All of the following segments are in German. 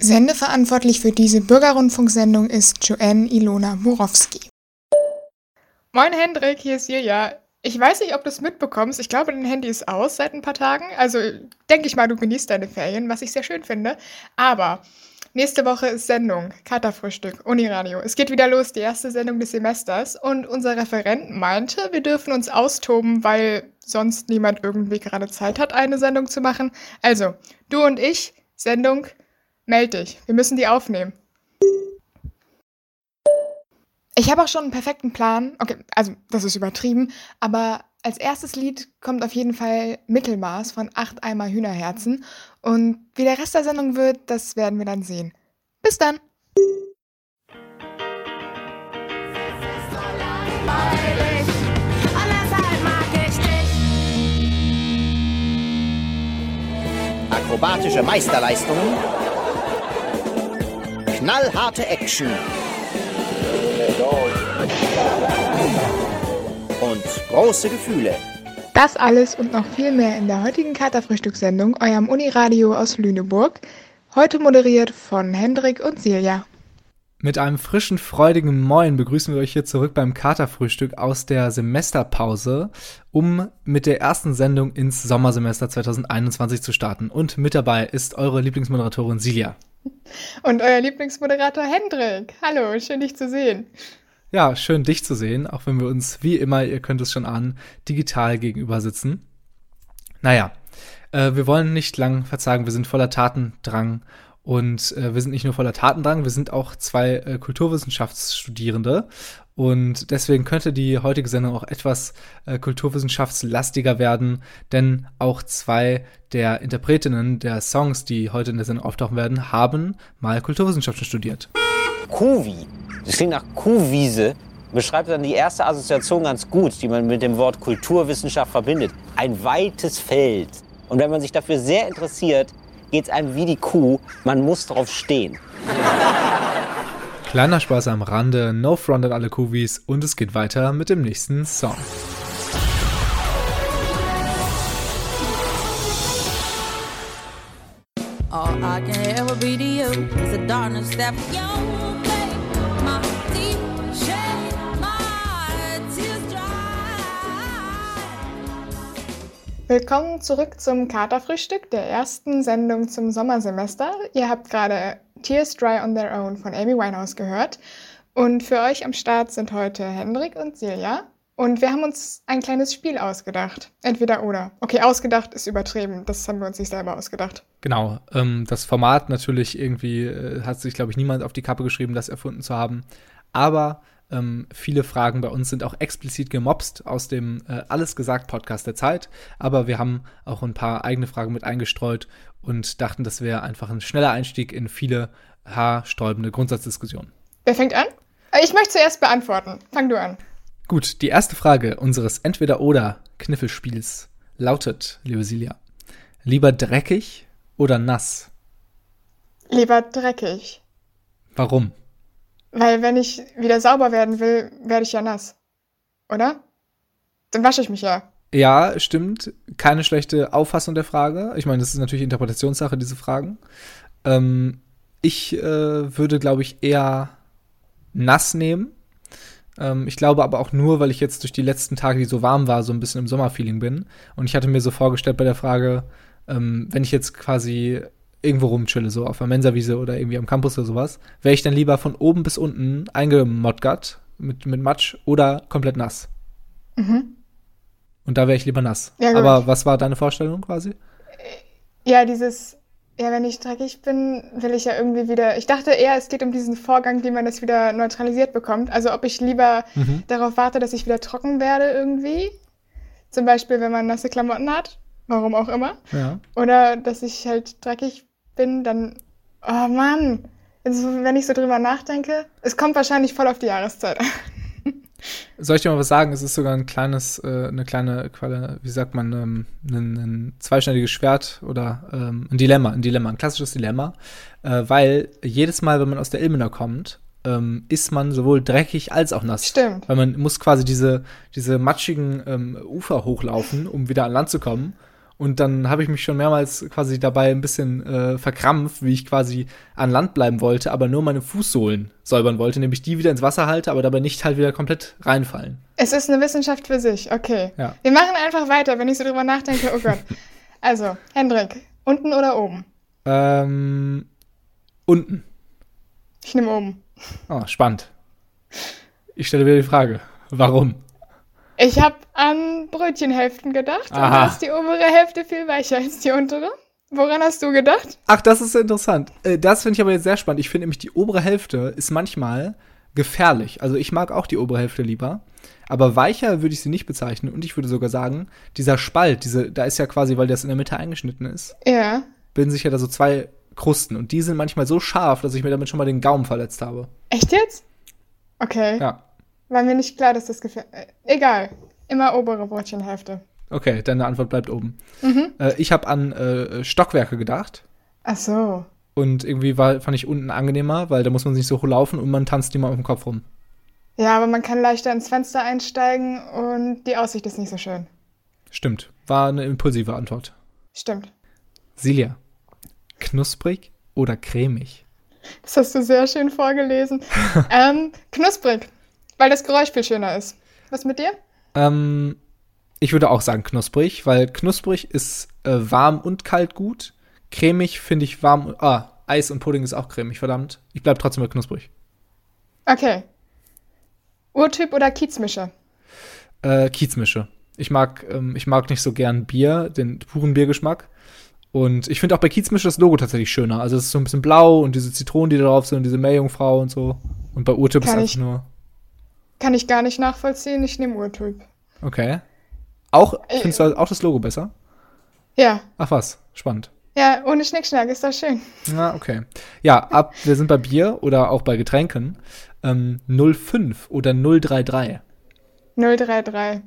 Sendeverantwortlich für diese Bürgerrundfunksendung ist Joanne Ilona Borowski. Moin Hendrik, hier ist Julia. Ich weiß nicht, ob du es mitbekommst. Ich glaube, dein Handy ist aus seit ein paar Tagen. Also denke ich mal, du genießt deine Ferien, was ich sehr schön finde. Aber nächste Woche ist Sendung, Katerfrühstück, Uniradio. Es geht wieder los, die erste Sendung des Semesters. Und unser Referent meinte, wir dürfen uns austoben, weil sonst niemand irgendwie gerade Zeit hat, eine Sendung zu machen. Also, du und ich, Sendung Meld dich. Wir müssen die aufnehmen. Ich habe auch schon einen perfekten Plan. Okay, also das ist übertrieben, aber als erstes Lied kommt auf jeden Fall Mittelmaß von 8 Eimer Hühnerherzen. Und wie der Rest der Sendung wird, das werden wir dann sehen. Bis dann! Akrobatische Meisterleistungen knallharte Action. Und große Gefühle. Das alles und noch viel mehr in der heutigen Katerfrühstückssendung, eurem Uniradio aus Lüneburg. Heute moderiert von Hendrik und Silja. Mit einem frischen, freudigen Moin begrüßen wir euch hier zurück beim Katerfrühstück aus der Semesterpause, um mit der ersten Sendung ins Sommersemester 2021 zu starten. Und mit dabei ist eure Lieblingsmoderatorin Silja. Und euer Lieblingsmoderator Hendrik. Hallo, schön dich zu sehen. Ja, schön dich zu sehen, auch wenn wir uns wie immer, ihr könnt es schon ahnen, digital gegenüber sitzen. Naja, äh, wir wollen nicht lang verzagen, wir sind voller Tatendrang und äh, wir sind nicht nur voller Tatendrang, wir sind auch zwei äh, Kulturwissenschaftsstudierende und deswegen könnte die heutige Sendung auch etwas äh, kulturwissenschaftslastiger werden, denn auch zwei der Interpretinnen der Songs, die heute in der Sendung auftauchen werden, haben mal Kulturwissenschaften studiert. Kuhwi, das klingt nach Kuhwiese, beschreibt dann die erste Assoziation ganz gut, die man mit dem Wort Kulturwissenschaft verbindet. Ein weites Feld. Und wenn man sich dafür sehr interessiert, geht es einem wie die Kuh, man muss drauf stehen. Kleiner Spaß am Rande, No Front an alle Kuvis und es geht weiter mit dem nächsten Song. All I can ever be to you is a darkness that Willkommen zurück zum Katerfrühstück, der ersten Sendung zum Sommersemester. Ihr habt gerade Tears Dry on Their Own von Amy Winehouse gehört. Und für euch am Start sind heute Hendrik und Silja. Und wir haben uns ein kleines Spiel ausgedacht. Entweder oder. Okay, ausgedacht ist übertrieben. Das haben wir uns nicht selber ausgedacht. Genau. Ähm, das Format natürlich irgendwie äh, hat sich, glaube ich, niemand auf die Kappe geschrieben, das erfunden zu haben. Aber ähm, viele Fragen bei uns sind auch explizit gemobst aus dem äh, Alles gesagt Podcast der Zeit. Aber wir haben auch ein paar eigene Fragen mit eingestreut und dachten, das wäre einfach ein schneller Einstieg in viele haarsträubende Grundsatzdiskussionen. Wer fängt an? Äh, ich möchte zuerst beantworten. Fang du an. Gut, die erste Frage unseres Entweder-Oder-Kniffelspiels lautet, liebe Silja, lieber dreckig oder nass? Lieber dreckig. Warum? Weil wenn ich wieder sauber werden will, werde ich ja nass. Oder? Dann wasche ich mich ja. Ja, stimmt. Keine schlechte Auffassung der Frage. Ich meine, das ist natürlich Interpretationssache, diese Fragen. Ähm, ich äh, würde, glaube ich, eher nass nehmen. Ähm, ich glaube aber auch nur, weil ich jetzt durch die letzten Tage, die so warm war, so ein bisschen im Sommerfeeling bin. Und ich hatte mir so vorgestellt bei der Frage, ähm, wenn ich jetzt quasi irgendwo rumchille, so auf der Mensawiese oder irgendwie am Campus oder sowas, wäre ich dann lieber von oben bis unten eingemodgert mit, mit Matsch oder komplett nass. Mhm. Und da wäre ich lieber nass. Ja, Aber was war deine Vorstellung quasi? Ja, dieses, ja, wenn ich dreckig bin, will ich ja irgendwie wieder. Ich dachte eher, es geht um diesen Vorgang, wie man das wieder neutralisiert bekommt. Also ob ich lieber mhm. darauf warte, dass ich wieder trocken werde irgendwie. Zum Beispiel, wenn man nasse Klamotten hat, warum auch immer. Ja. Oder dass ich halt dreckig bin, dann. Oh Mann! Also, wenn ich so drüber nachdenke, es kommt wahrscheinlich voll auf die Jahreszeit an. Soll ich dir mal was sagen? Es ist sogar ein kleines, äh, eine kleine, wie sagt man, ähm, ein, ein zweischneidiges Schwert oder ähm, ein Dilemma, ein Dilemma, ein klassisches Dilemma, äh, weil jedes Mal, wenn man aus der Ilmenau kommt, ähm, ist man sowohl dreckig als auch nass. Stimmt. Weil man muss quasi diese, diese matschigen ähm, Ufer hochlaufen, um wieder an Land zu kommen. Und dann habe ich mich schon mehrmals quasi dabei ein bisschen äh, verkrampft, wie ich quasi an Land bleiben wollte, aber nur meine Fußsohlen säubern wollte, nämlich die wieder ins Wasser halte, aber dabei nicht halt wieder komplett reinfallen. Es ist eine Wissenschaft für sich, okay. Ja. Wir machen einfach weiter, wenn ich so drüber nachdenke. Oh Gott. Also, Hendrik, unten oder oben? Ähm, unten. Ich nehme oben. Oh, spannend. Ich stelle wieder die Frage, warum? Ich habe an Brötchenhälften gedacht. Und Aha. da ist die obere Hälfte viel weicher als die untere. Woran hast du gedacht? Ach, das ist interessant. Äh, Das finde ich aber jetzt sehr spannend. Ich finde nämlich, die obere Hälfte ist manchmal gefährlich. Also ich mag auch die obere Hälfte lieber. Aber weicher würde ich sie nicht bezeichnen. Und ich würde sogar sagen, dieser Spalt, diese, da ist ja quasi, weil das in der Mitte eingeschnitten ist, Ja. bilden sich ja da so zwei Krusten. Und die sind manchmal so scharf, dass ich mir damit schon mal den Gaumen verletzt habe. Echt jetzt? Okay. Ja. War mir nicht klar, dass das gefährlich äh, Egal. Immer obere Brötchenhälfte. Okay, deine Antwort bleibt oben. Äh, ich habe an äh, Stockwerke gedacht. Ach so. Und irgendwie war, fand ich unten angenehmer, weil da muss man nicht so laufen und man tanzt immer auf dem Kopf rum. Ja, aber man kann leichter ins Fenster einsteigen und die Aussicht ist nicht so schön. Stimmt. War eine impulsive Antwort. Stimmt. Silja, knusprig oder cremig? Das hast du sehr schön vorgelesen. ähm, knusprig, weil das Geräusch viel schöner ist. Was mit dir? Ähm, ich würde auch sagen knusprig, weil knusprig ist äh, warm und kalt gut. Cremig finde ich warm. und- Ah, Eis und Pudding ist auch cremig, verdammt. Ich bleib trotzdem bei knusprig. Okay. Urtyp oder Kiezmische? Äh, Kiezmische. Ich mag, ähm, ich mag nicht so gern Bier, den puren Biergeschmack. Und ich finde auch bei Kiezmische das Logo tatsächlich schöner. Also es ist so ein bisschen blau und diese Zitronen, die da drauf sind, und diese Meerjungfrau und so. Und bei Urtyp ist Kann einfach nur. Kann ich gar nicht nachvollziehen. Ich nehme Urtyp. Okay. Auch, Äh, findest du auch das Logo besser? Ja. Ach was, spannend. Ja, ohne Schnickschnack ist das schön. Na, okay. Ja, ab, wir sind bei Bier oder auch bei Getränken. Ähm, 05 oder 033. 033.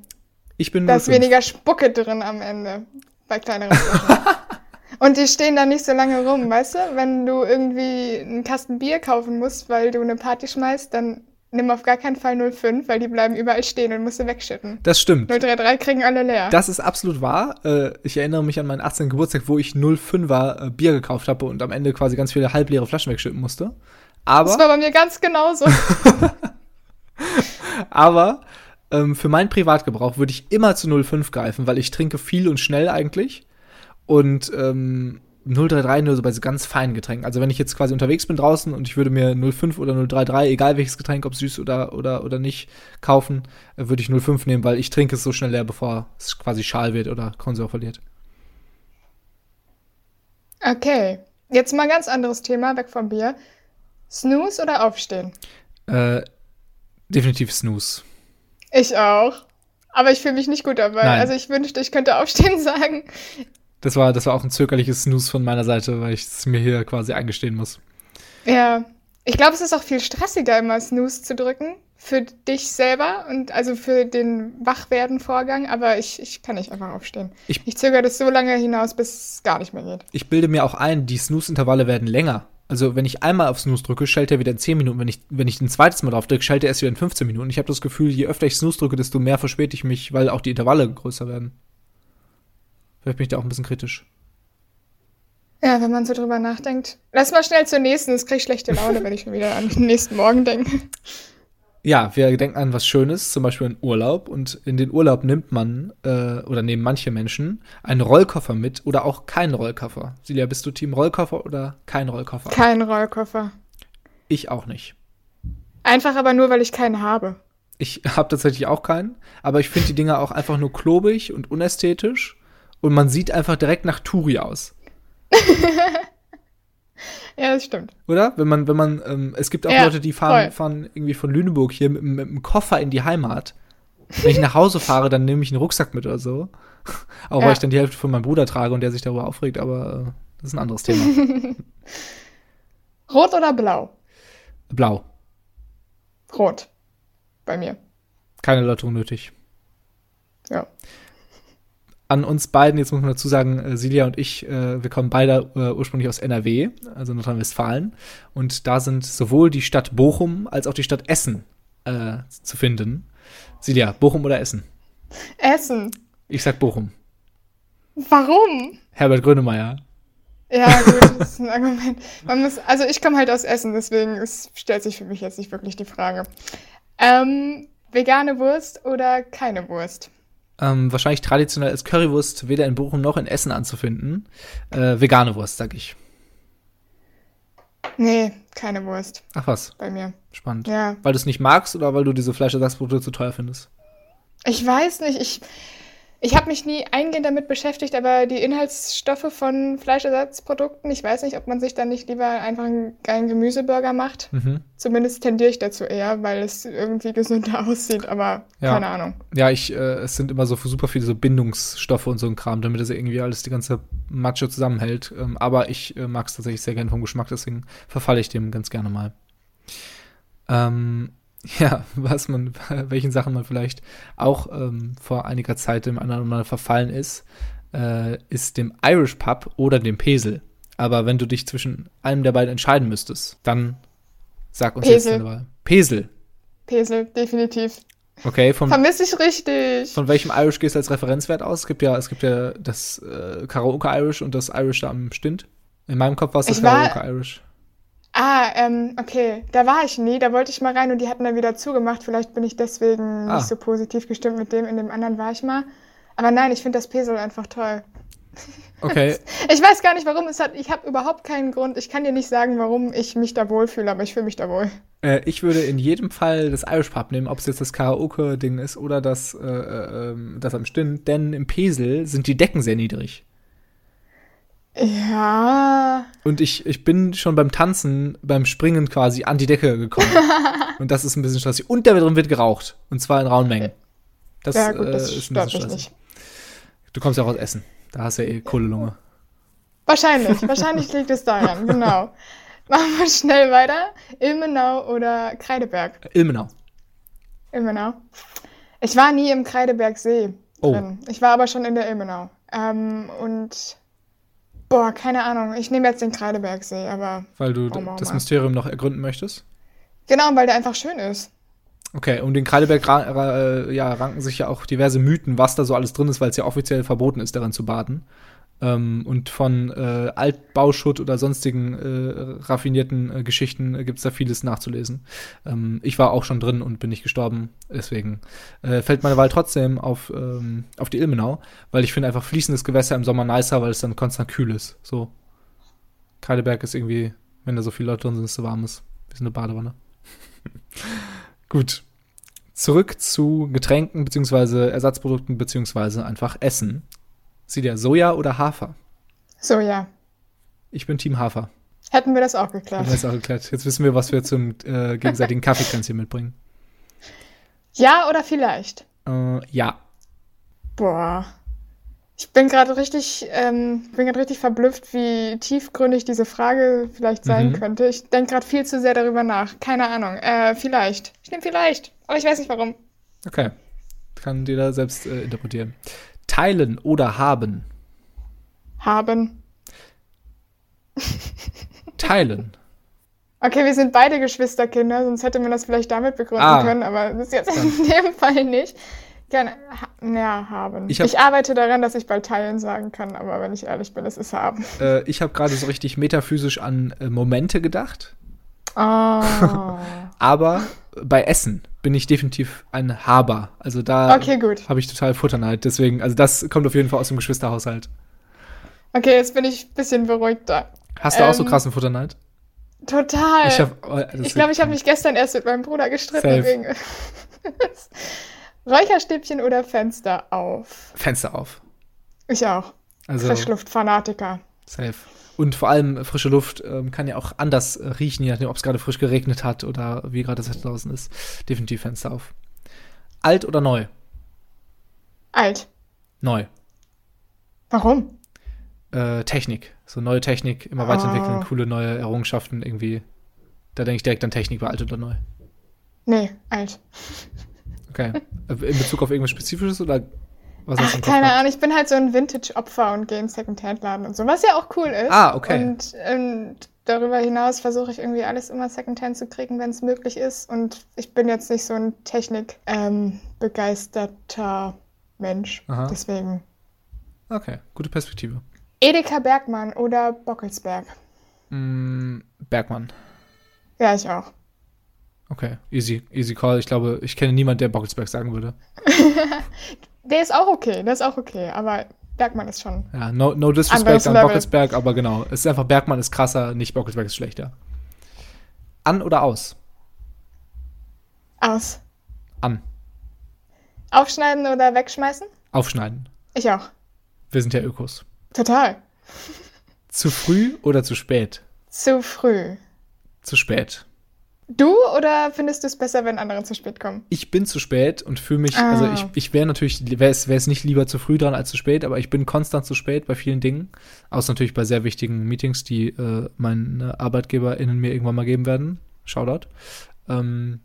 Ich bin Da ist 05. weniger Spucke drin am Ende. Bei kleineren. Und die stehen da nicht so lange rum, weißt du? Wenn du irgendwie einen Kasten Bier kaufen musst, weil du eine Party schmeißt, dann nimm auf gar keinen Fall 05, weil die bleiben überall stehen und musst du wegschütten. Das stimmt. 033 kriegen alle leer. Das ist absolut wahr. Äh, ich erinnere mich an meinen 18. Geburtstag, wo ich 05er äh, Bier gekauft habe und am Ende quasi ganz viele halbleere Flaschen wegschütten musste. Aber das war bei mir ganz genauso. Aber ähm, für meinen Privatgebrauch würde ich immer zu 05 greifen, weil ich trinke viel und schnell eigentlich. Und ähm, 033 nur so bei so ganz feinen Getränken. Also wenn ich jetzt quasi unterwegs bin draußen und ich würde mir 05 oder 033, egal welches Getränk, ob süß oder, oder, oder nicht, kaufen, äh, würde ich 05 nehmen, weil ich trinke es so schnell leer, bevor es quasi schal wird oder Konserve verliert. Okay, jetzt mal ein ganz anderes Thema, weg vom Bier. Snooze oder Aufstehen? Äh, definitiv Snooze. Ich auch. Aber ich fühle mich nicht gut dabei. Nein. Also ich wünschte, ich könnte Aufstehen sagen. Das war, das war auch ein zögerliches Snooze von meiner Seite, weil ich es mir hier quasi eingestehen muss. Ja, ich glaube, es ist auch viel stressiger, immer Snooze zu drücken. Für dich selber und also für den Wachwerden-Vorgang. Aber ich, ich kann nicht einfach aufstehen. Ich- Ich, zögere das so lange hinaus, bis es gar nicht mehr geht. Ich bilde mir auch ein, die Snooze-Intervalle werden länger. Also wenn ich einmal auf Snooze drücke, schaltet er wieder in 10 Minuten. Wenn ich, wenn ich ein zweites Mal drauf drücke, schaltet er erst wieder in 15 Minuten. Ich habe das Gefühl, je öfter ich Snooze drücke, desto mehr verspäte ich mich, weil auch die Intervalle größer werden. Vielleicht bin ich da auch ein bisschen kritisch. Ja, wenn man so drüber nachdenkt. Lass mal schnell zur nächsten, das kriege ich schlechte Laune, wenn ich schon wieder an den nächsten Morgen denke. Ja, wir denken an was Schönes, zum Beispiel in Urlaub. Und in den Urlaub nimmt man, äh, oder nehmen manche Menschen, einen Rollkoffer mit oder auch keinen Rollkoffer. Silja, bist du Team Rollkoffer oder kein Rollkoffer? Kein Rollkoffer. Ich auch nicht. Einfach aber nur, weil ich keinen habe. Ich habe tatsächlich auch keinen, aber ich finde die Dinger auch einfach nur klobig und unästhetisch und man sieht einfach direkt nach Touri aus, Ja, das stimmt. oder? Wenn man, wenn man, ähm, es gibt auch Ja, Leute, die fahren, fahren irgendwie von Lüneburg hier mit, mit einem Koffer in die Heimat. Wenn ich nach Hause fahre, dann nehme ich einen Rucksack mit oder so. Auch weil Ja. ich dann die Hälfte von meinem Bruder trage und der sich darüber aufregt, aber äh, das ist ein anderes Thema. Rot oder blau? Blau. Rot. Bei mir. Keine Erläuterung nötig. Ja. An uns beiden, jetzt muss man dazu sagen, äh, Silja und ich, äh, wir kommen beide äh, ursprünglich aus NRW, also Nordrhein-Westfalen. Und da sind sowohl die Stadt Bochum als auch die Stadt Essen äh, zu finden. Silja, Bochum oder Essen? Essen. Ich sag Bochum. Warum? Herbert Grönemeyer. Ja, gut, das ist ein Argument. Man muss, also ich komme halt aus Essen, deswegen es stellt sich für mich jetzt nicht wirklich die Frage. Ähm, vegane Wurst oder keine Wurst? Ähm, wahrscheinlich traditionell als Currywurst weder in Bochum noch in Essen anzufinden. Äh, vegane Wurst, sag ich. Nee, keine Wurst Ach was, bei mir. spannend. Ja. Weil du es nicht magst oder weil du diese Fleischersatzprodukte zu teuer findest? Ich weiß nicht, ich, ich habe mich nie eingehend damit beschäftigt, aber die Inhaltsstoffe von Fleischersatzprodukten, ich weiß nicht, ob man sich dann nicht lieber einfach einen geilen Gemüseburger macht. Mhm. Zumindest tendiere ich dazu eher, weil es irgendwie gesünder aussieht, aber Ja. keine Ahnung. Ja, ich, äh, es sind immer so super viele so Bindungsstoffe und so ein Kram, damit das irgendwie alles die ganze Matsche zusammenhält. Ähm, aber ich äh, mag es tatsächlich sehr gerne vom Geschmack, deswegen verfalle ich dem ganz gerne mal. Ähm, ja, was man, welchen Sachen man vielleicht auch ähm, vor einiger Zeit dem anderen mal verfallen ist, äh, ist dem Irish Pub oder dem Pesel. Aber wenn du dich zwischen einem der beiden entscheiden müsstest, dann sag uns jetzt Pesel. deine Wahl. Pesel. Pesel, definitiv. Okay, vom, Vermisse ich richtig. von welchem Irish gehst du als Referenzwert aus? Es gibt ja, es gibt ja das äh, Karaoke Irish und das Irish da am Stint. In meinem Kopf war es das Karaoke Irish. Ah, ähm, okay. Da war ich nie. Da wollte ich mal rein und die hatten dann wieder zugemacht. Vielleicht bin ich deswegen Ah. nicht so positiv gestimmt mit dem. In dem anderen war ich mal. Aber nein, ich finde das Pesel einfach toll. Okay, Ich weiß gar nicht, warum es hat. Ich habe überhaupt keinen Grund. Ich kann dir nicht sagen, warum ich mich da wohlfühle, aber ich fühle mich da wohl. äh, ich würde in jedem Fall das Irish Pub nehmen, ob es jetzt das Karaoke-Ding ist oder das, äh, äh, ähm, das am Stint, denn im Pesel sind die Decken sehr niedrig. Ja. Und ich, ich bin schon beim Tanzen, beim Springen quasi an die Decke gekommen. und das ist ein bisschen stressig. Und da drin wird geraucht. Und zwar in rauen Mengen. Das, ja, gut, das äh, ist ein bisschen mich stressig. nicht. Du kommst ja auch aus Essen. Da hast du ja eh Kohlelunge. Wahrscheinlich. Wahrscheinlich liegt es daran. Genau. Machen wir schnell weiter. Ilmenau oder Kreideberg? Ilmenau. Ilmenau. Ich war nie im Kreidebergsee Oh. drin. Ich war aber schon in der Ilmenau. Ähm, und boah, keine Ahnung. Ich nehme jetzt den Kreidebergsee, aber Weil du Warum auch das. Mysterium noch ergründen möchtest. genau, weil der einfach schön ist. Okay, um den Kreideberg äh, ja, ranken sich ja auch diverse Mythen, was da so alles drin ist, weil es ja offiziell verboten ist, darin zu baden. Ähm, und von äh, Altbauschutt oder sonstigen äh, raffinierten äh, Geschichten äh, gibt es da vieles nachzulesen. Ähm, ich war auch schon drin und bin nicht gestorben, deswegen äh, fällt meine Wahl trotzdem auf, ähm, auf die Ilmenau, weil ich finde einfach fließendes Gewässer im Sommer nicer, weil es dann konstant kühl ist. So. Kreideberg ist irgendwie, wenn da so viele Leute drin sind, ist es so warm ist. Wie so eine Badewanne. Gut. Zurück zu Getränken beziehungsweise Ersatzprodukten beziehungsweise einfach Essen. Sieht ja Soja oder Hafer? So, ja. Ich bin Team Hafer. Hätten wir das auch Haben wir geklärt. jetzt auch geklärt. Jetzt wissen wir, was wir zum äh, gegenseitigen Kaffeekränzchen mitbringen. Ja oder vielleicht? Äh, ja. Boah. Ich bin gerade richtig, ähm, bin gerade richtig verblüfft, wie tiefgründig diese Frage vielleicht sein Mhm. könnte. Ich denke gerade viel zu sehr darüber nach. Keine Ahnung. Äh, vielleicht. Ich nehme vielleicht. Aber ich weiß nicht warum. Okay. Kann jeder selbst äh, interpretieren. Teilen oder haben? Haben. Teilen. Okay, wir sind beide Geschwisterkinder, sonst hätte man das vielleicht damit begründen Ah. können, aber das ist jetzt in dem Fall nicht. Gerne. Ha ja, haben. Ich Ich, hab- arbeite daran, dass ich bald teilen sagen kann, aber wenn ich ehrlich bin, es ist haben. Äh, ich habe gerade so richtig metaphysisch an äh, Momente gedacht. Oh. Aber bei Essen bin ich definitiv ein Haber. Also da Okay, habe ich total Futterneid. Deswegen, also das kommt auf jeden Fall aus dem Geschwisterhaushalt. Okay, jetzt bin ich ein bisschen beruhigter. Hast du auch so Ähm, krassen Futterneid? Total. Ich, hab, oh, Ich glaube, ich habe mich gestern erst mit meinem Bruder gestritten wegen Räucherstäbchen oder Fenster auf. Fenster auf. Ich auch. Also Frischluftfanatiker. Safe. Und vor allem frische Luft ähm, kann ja auch anders äh, riechen, je nachdem, ob es gerade frisch geregnet hat oder wie gerade das Wetter draußen ist. Definitiv Fenster auf. Alt oder neu? Alt. Neu. Warum? Äh, Technik. So neue Technik, immer weiterentwickeln, coole neue Errungenschaften irgendwie. Da denke ich direkt an Technik bei alt oder neu. Nee, alt. Okay. Äh, In Bezug auf irgendwas Spezifisches oder was Ach, keine? Ahnung, ich bin halt so ein Vintage-Opfer und gehe in Secondhand-Laden und so, was ja auch cool ist. Ah, okay. Und, und darüber hinaus versuche ich irgendwie alles immer Secondhand zu kriegen, wenn es möglich ist. Und ich bin jetzt nicht so ein Technik-begeisterter Mensch. Aha. Deswegen Okay, gute Perspektive. Edeka Bergmann oder Bockelsberg? Mm, Bergmann. Ja, ich auch. Okay, easy, easy call. Ich glaube, ich kenne niemanden, der Bockelsberg sagen würde. Der ist auch okay, der ist auch okay, aber Bergmann ist schon. Ja, no, no disrespect an. Bockelsberg, aber genau. Es ist einfach, Bergmann ist krasser, nicht Bockelsberg ist schlechter. An oder aus? Aus. An. Aufschneiden oder wegschmeißen? Aufschneiden. Ich auch. Wir sind ja Ökos. Total. Zu früh oder zu spät? Zu früh. Zu spät. Du oder findest du es besser, wenn andere zu spät kommen? Ich bin zu spät und fühle mich, Ah. also ich, ich wäre natürlich, wäre es, nicht lieber zu früh dran als zu spät, aber ich bin konstant zu spät bei vielen Dingen. Außer natürlich bei sehr wichtigen Meetings, die äh, meine ArbeitgeberInnen mir irgendwann mal geben werden. Shoutout. Ähm,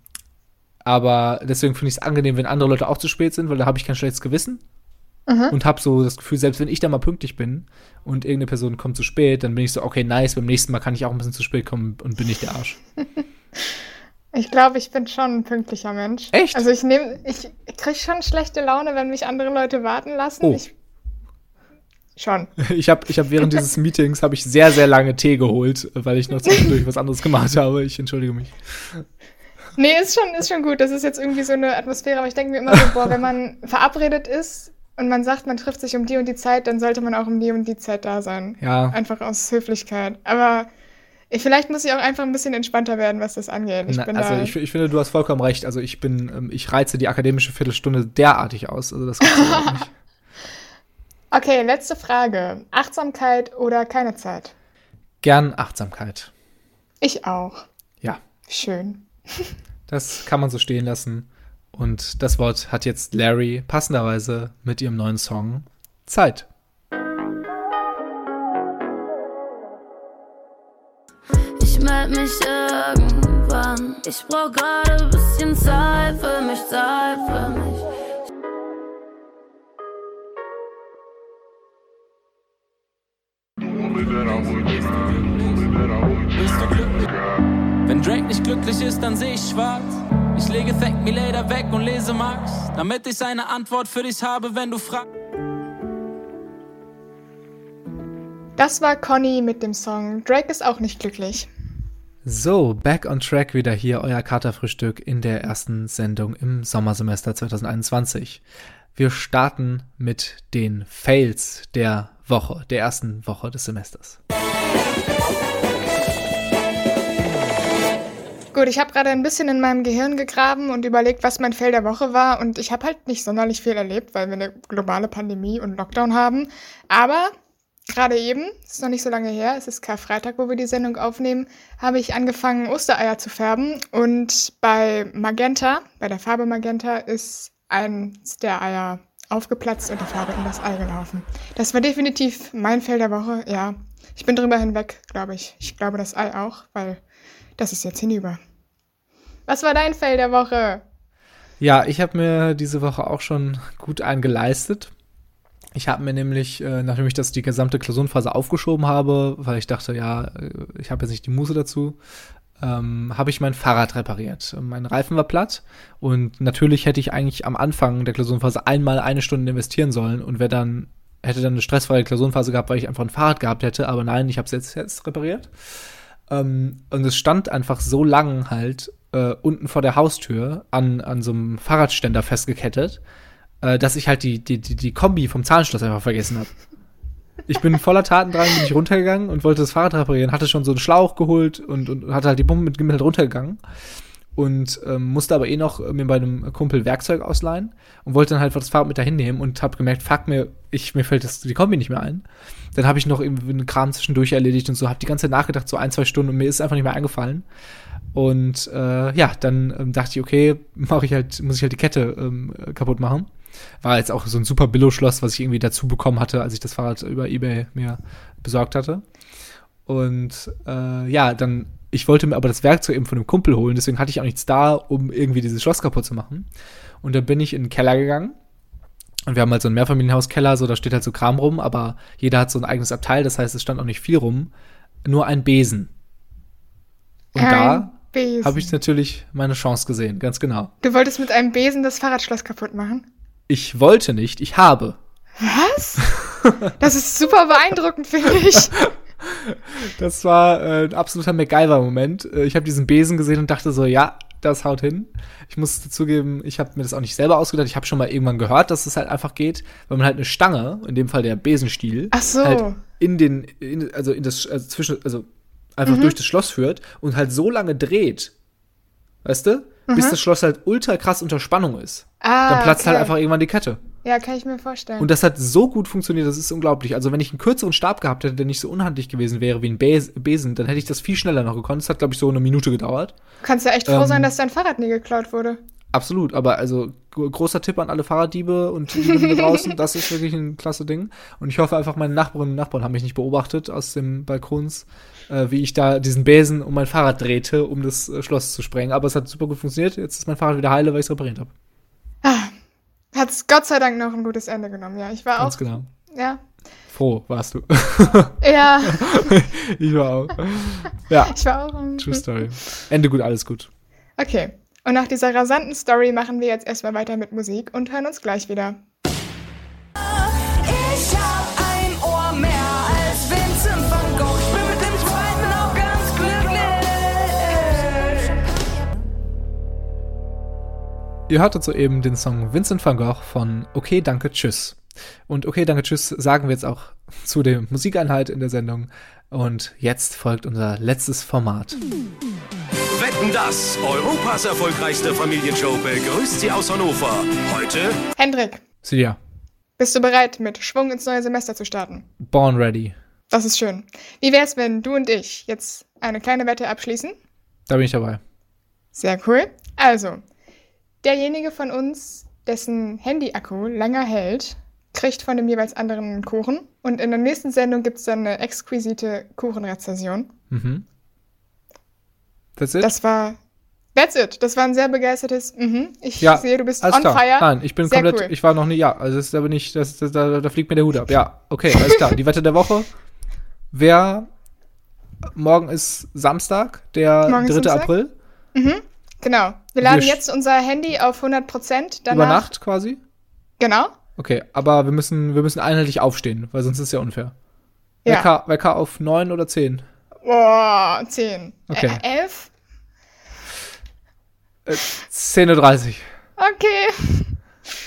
aber deswegen finde ich es angenehm, wenn andere Leute auch zu spät sind, weil da habe ich kein schlechtes Gewissen. Und habe so das Gefühl, selbst wenn ich da mal pünktlich bin und irgendeine Person kommt zu spät, dann bin ich so, okay, nice, beim nächsten Mal kann ich auch ein bisschen zu spät kommen und bin nicht der Arsch. Ich glaube, ich bin schon ein pünktlicher Mensch. Echt? Also ich nehme, ich kriege schon schlechte Laune, wenn mich andere Leute warten lassen. Oh. Ich, schon. Ich habe ich hab während dieses Meetings habe ich sehr, sehr lange Tee geholt, weil ich noch zwischendurch was anderes gemacht habe. Ich entschuldige mich. Nee, ist schon, ist schon gut. Das ist jetzt irgendwie so eine Atmosphäre, aber ich denke mir immer so, boah, wenn man verabredet ist und man sagt, man trifft sich um die und die Zeit, dann sollte man auch um die und die Zeit da sein. Ja. Einfach aus Höflichkeit. Aber ich, vielleicht muss ich auch einfach ein bisschen entspannter werden, was das angeht. Ich Na, bin also da, ich, ich finde, du hast vollkommen recht. Also ich bin, ähm, ich reize die akademische Viertelstunde derartig aus. Also das nicht. Okay, letzte Frage. Achtsamkeit oder keine Zeit? Gern Achtsamkeit. Ich auch. Ja, Schön. das kann man so stehen lassen. Und das Wort hat jetzt Larry passenderweise mit ihrem neuen Song Zeit. Ich meld mich irgendwann. Ich brauch gerade ein bisschen Zeit für mich, Zeit für mich. Wenn Drake nicht glücklich ist, dann seh ich schwarz. Ich lege Thank Me Later weg und lese Max, damit ich eine Antwort für dich habe, wenn du fragst. Das war Conny mit dem Song Drake ist auch nicht glücklich. So, back on track wieder hier, euer Katerfrühstück in der ersten Sendung im Sommersemester 2021. Wir starten mit den Fails der Woche, der ersten Woche des Semesters. Gut, ich habe gerade ein bisschen in meinem Gehirn gegraben und überlegt, was mein Fail der Woche war. Und ich habe halt nicht sonderlich viel erlebt, weil wir eine globale Pandemie und Lockdown haben. Aber gerade eben, ist noch nicht so lange her, es ist Karfreitag, wo wir die Sendung aufnehmen, habe ich angefangen, Ostereier zu färben. Und bei Magenta, bei der Farbe Magenta, ist eins der Eier aufgeplatzt und die Farbe in das Ei gelaufen. Das war definitiv mein Fail der Woche, ja. Ich bin drüber hinweg, glaube ich. Ich glaube das Ei auch, weil das ist jetzt hinüber. Was war dein Fail der Woche? Ja, ich habe mir diese Woche auch schon gut eingeleistet. Ich habe mir nämlich, äh, nachdem ich das die gesamte Klausurenphase aufgeschoben habe, weil ich dachte, ja, äh, ich habe jetzt nicht die Muße dazu, ähm, habe ich mein Fahrrad repariert. Mein Reifen war platt und natürlich hätte ich eigentlich am Anfang der Klausurenphase einmal eine Stunde investieren sollen und wäre dann hätte dann eine stressfreie Klausurenphase gehabt, weil ich einfach ein Fahrrad gehabt hätte, aber nein, ich habe es jetzt, jetzt repariert. Ähm, und es stand einfach so lang halt äh, unten vor der Haustür an, an so einem Fahrradständer festgekettet, äh, dass ich halt die, die, die, die Kombi vom Zahnschloss einfach vergessen habe. Ich bin voller Taten dran, bin ich runtergegangen und wollte das Fahrrad reparieren, hatte schon so einen Schlauch geholt und, und hatte halt die Pumpe mit, mit halt runtergegangen und ähm, musste aber eh noch mir bei einem Kumpel Werkzeug ausleihen und wollte dann halt das Fahrrad mit dahin nehmen und habe gemerkt, fuck mir, ich mir fällt das die Kombi nicht mehr ein. Dann habe ich noch irgendwie einen Kram zwischendurch erledigt und so, habe die ganze Zeit nachgedacht, so ein zwei Stunden und mir ist einfach nicht mehr eingefallen. Und äh, ja, dann ähm, dachte ich, okay, mache ich halt, muss ich halt die Kette ähm, kaputt machen. War jetzt auch so ein super Billo-Schloss, was ich irgendwie dazu bekommen hatte, als ich das Fahrrad über Ebay mir besorgt hatte. Und äh, ja, dann, ich wollte mir aber das Werkzeug eben von einem Kumpel holen, deswegen hatte ich auch nichts da, um irgendwie dieses Schloss kaputt zu machen. Und dann bin ich in den Keller gegangen. Und wir haben halt so einen Mehrfamilienhauskeller, so da steht halt so Kram rum, aber jeder hat so ein eigenes Abteil, das heißt, es stand auch nicht viel rum. Nur ein Besen. Und Ein da habe ich natürlich meine Chance gesehen, ganz genau. Du wolltest mit einem Besen das Fahrradschloss kaputt machen? Ich wollte nicht, ich habe. Was? Das ist super beeindruckend, finde ich. Das war äh, ein absoluter MacGyver-Moment. Äh, ich habe diesen Besen gesehen und dachte so, ja, das haut hin. Ich muss dazugeben, ich habe mir das auch nicht selber ausgedacht. Ich habe schon mal irgendwann gehört, dass es halt einfach geht, weil man halt eine Stange, in dem Fall der Besenstiel, so. halt in den, in, also in das, also zwischen, also einfach Mhm. durch das Schloss führt und halt so lange dreht, weißt du, bis das Schloss halt ultra krass unter Spannung ist. Mhm. Ah, Dann platzt halt okay. einfach irgendwann die Kette. Ja, kann ich mir vorstellen. Und das hat so gut funktioniert, das ist unglaublich. Also wenn ich einen kürzeren Stab gehabt hätte, der nicht so unhandlich gewesen wäre wie ein Bes Besen, dann hätte ich das viel schneller noch gekonnt. Das hat, glaube ich, so eine Minute gedauert. du kannst ja echt froh ähm, sein, dass dein Fahrrad nie geklaut wurde. Absolut, aber also gro- großer Tipp an alle Fahrraddiebe und da draußen, das ist wirklich ein klasse Ding. Und ich hoffe einfach, meine Nachbarinnen und Nachbarn haben mich nicht beobachtet aus dem Balkons, äh, wie ich da diesen Besen um mein Fahrrad drehte, um das äh, Schloss zu sprengen. Aber es hat super gut funktioniert. Jetzt ist mein Fahrrad wieder heile, weil ich es repariert habe. Hat's Gott sei Dank noch ein gutes Ende genommen. Ja, ich war Ganz auch. genau. Ja. Froh warst du. Ja, ich war auch. Ja, ich war auch. true story. Ende gut, alles gut. Okay. Und nach dieser rasanten Story machen wir jetzt erstmal weiter mit Musik und hören uns gleich wieder. Ich hab ein Ohr mehr als Vincent van Gogh. Ich bin mit dem zweiten auch ganz glücklich. Ihr hörtet soeben den Song Vincent van Gogh von Okay, danke, tschüss. Und Okay, danke, tschüss sagen wir jetzt auch zu der Musikeinheit in der Sendung. Und jetzt folgt unser letztes Format. Wetten das, Europas erfolgreichste Familienshow, begrüßt Sie aus Hannover. Heute Hendrik, Silja, bist du bereit, mit Schwung ins neue Semester zu starten? Born Ready. Das ist schön. Wie wär's, wenn du und ich jetzt eine kleine Wette abschließen? Da bin ich dabei. Sehr cool. Also, derjenige von uns, dessen Handy-Akku länger hält, kriegt von dem jeweils anderen einen Kuchen. Und in der nächsten Sendung gibt's dann eine exquisite Kuchenrezension. Mhm. That's it? Das war. That's it. Das war ein sehr begeistertes. Mhm. Ich ja, sehe, du bist on klar. fire. Nein, ich bin Sehr komplett, cool. ich war noch nie, ja, also das ist aber nicht, das, das, da, da fliegt mir der Hut ab. Ja, okay, alles klar. Die Wette der Woche. Wer, morgen ist Samstag, der Morgen ist 3. Samstag? April, Genau. Wir laden Wir jetzt unser Handy auf 100 Prozent. über Nacht quasi. Genau. Okay, aber wir müssen, wir müssen einheitlich aufstehen, weil sonst ist es ja unfair. Ja. Wecker, Wecker auf 9 oder 10? Boah, 10. Okay. Äh, 11? 10.30 Uhr. Okay.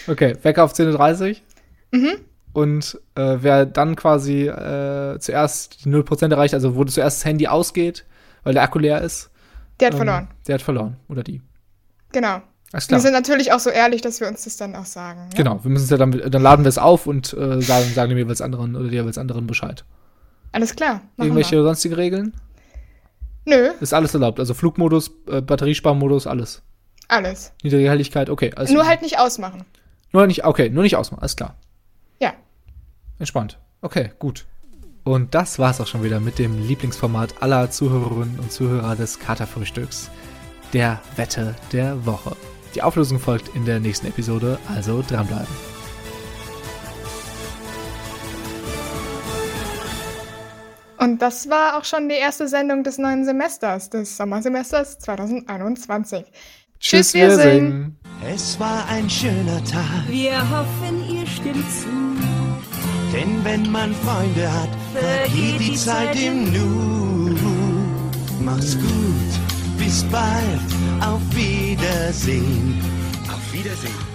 Okay, Wecker auf 10.30 Uhr. Und äh, wer dann quasi äh, zuerst die 0% erreicht, also wo zuerst das Handy ausgeht, weil der Akku leer ist, Der hat ähm, verloren. Der hat verloren. Oder die. Genau. Alles Wir klar. sind natürlich auch so ehrlich, dass wir uns das dann auch sagen. Ne? Genau, wir müssen es ja dann, dann laden wir es auf und äh, sagen, sagen dem jeweils anderen oder der jeweils anderen Bescheid. Alles klar. Irgendwelche wir. sonstige Regeln? Nö, Ist alles erlaubt. Also Flugmodus, äh, Batteriesparmodus, alles. alles. Niedrige Helligkeit, okay. Alles Nur halt nicht ausmachen. Nur nicht, okay, nur nicht ausmachen, alles klar. Ja. Entspannt. Okay, gut. Und das war's auch schon wieder mit dem Lieblingsformat aller Zuhörerinnen und Zuhörer des Katerfrühstücks, der Wette der Woche. Die Auflösung folgt in der nächsten Episode, also dranbleiben. Und das war auch schon die erste Sendung des neuen Semesters, des Sommersemesters 2021. Tschüss, wir singen. Es war ein schöner Tag, Wir hoffen, ihr stimmt zu. denn wenn man Freunde hat, vergeht die Zeit im Nu. Mach's gut, bis bald, auf Wiedersehen. auf Wiedersehen.